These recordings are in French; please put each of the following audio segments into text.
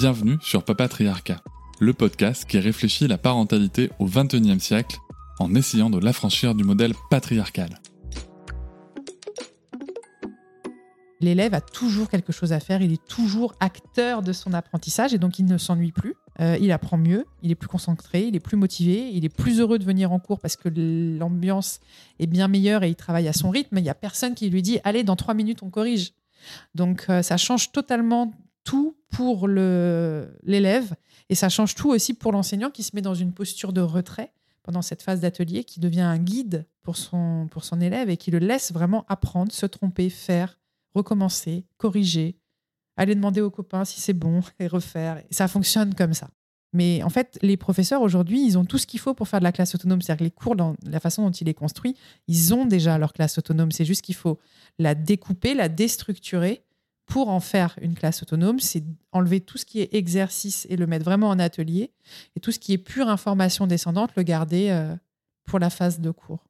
Bienvenue sur Papatriarcat, le podcast qui réfléchit la parentalité au XXIe siècle en essayant de l'affranchir du modèle patriarcal. L'élève a toujours quelque chose à faire, il est toujours acteur de son apprentissage et donc il ne s'ennuie plus. Euh, il apprend mieux, il est plus concentré, il est plus motivé, il est plus heureux de venir en cours parce que l'ambiance est bien meilleure et il travaille à son rythme. Il n'y a personne qui lui dit Allez, dans trois minutes, on corrige. Donc euh, ça change totalement tout pour l'élève et ça change tout aussi pour l'enseignant qui se met dans une posture de retrait pendant cette phase d'atelier, qui devient un guide pour son, pour son élève et qui le laisse vraiment apprendre, se tromper, faire, recommencer, corriger, aller demander aux copains si c'est bon et refaire. Ça fonctionne comme ça. Mais en fait, les professeurs aujourd'hui, ils ont tout ce qu'il faut pour faire de la classe autonome. C'est-à-dire que les cours, dans la façon dont il est construit, ils ont déjà leur classe autonome. C'est juste qu'il faut la découper, la déstructurer pour en faire une classe autonome, c'est enlever tout ce qui est exercice et le mettre vraiment en atelier, et tout ce qui est pure information descendante, le garder euh, pour la phase de cours.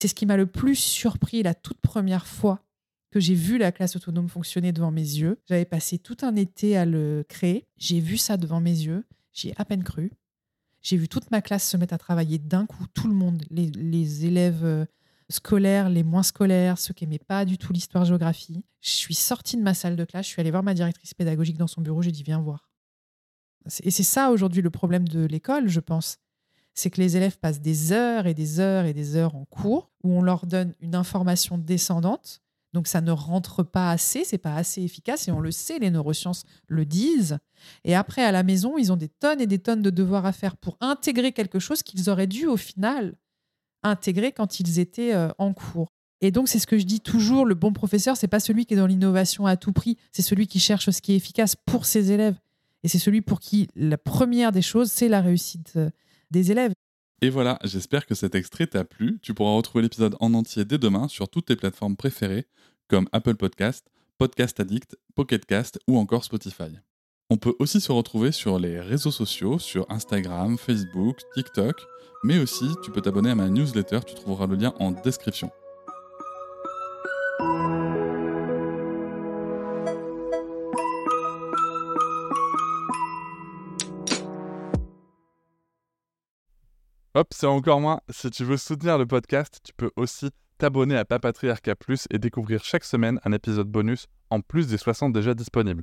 C'est ce qui m'a le plus surpris la toute première fois que j'ai vu la classe autonome fonctionner devant mes yeux. J'avais passé tout un été à le créer, j'ai vu ça devant mes yeux, j'y ai à peine cru. J'ai vu toute ma classe se mettre à travailler d'un coup, tout le monde, les, élèves euh, scolaires, les moins scolaires, ceux qui n'aimaient pas du tout l'histoire-géographie. Je suis sortie de ma salle de classe, je suis allée voir ma directrice pédagogique dans son bureau, j'ai dit viens voir. Et c'est ça aujourd'hui le problème de l'école, je pense. C'est que les élèves passent des heures et des heures et des heures en cours où on leur donne une information descendante. Donc ça ne rentre pas assez, c'est pas assez efficace et on le sait, les neurosciences le disent. Et après à la maison, ils ont des tonnes et des tonnes de devoirs à faire pour intégrer quelque chose qu'ils auraient dû au final intégrés quand ils étaient euh, en cours. Et donc, c'est ce que je dis toujours, le bon professeur, c'est pas celui qui est dans l'innovation à tout prix, c'est celui qui cherche ce qui est efficace pour ses élèves. Et c'est celui pour qui la première des choses, c'est la réussite euh, des élèves. Et voilà, j'espère que cet extrait t'a plu. Tu pourras retrouver l'épisode en entier dès demain sur toutes tes plateformes préférées, comme Apple Podcast, Podcast Addict, Pocket Cast ou encore Spotify. On peut aussi se retrouver sur les réseaux sociaux, sur Instagram, Facebook, TikTok, mais aussi tu peux t'abonner à ma newsletter, tu trouveras le lien en description. Hop, c'est encore moins. Si tu veux soutenir le podcast, tu peux aussi t'abonner à Papatriarca Plus et découvrir chaque semaine un épisode bonus en plus des 60 déjà disponibles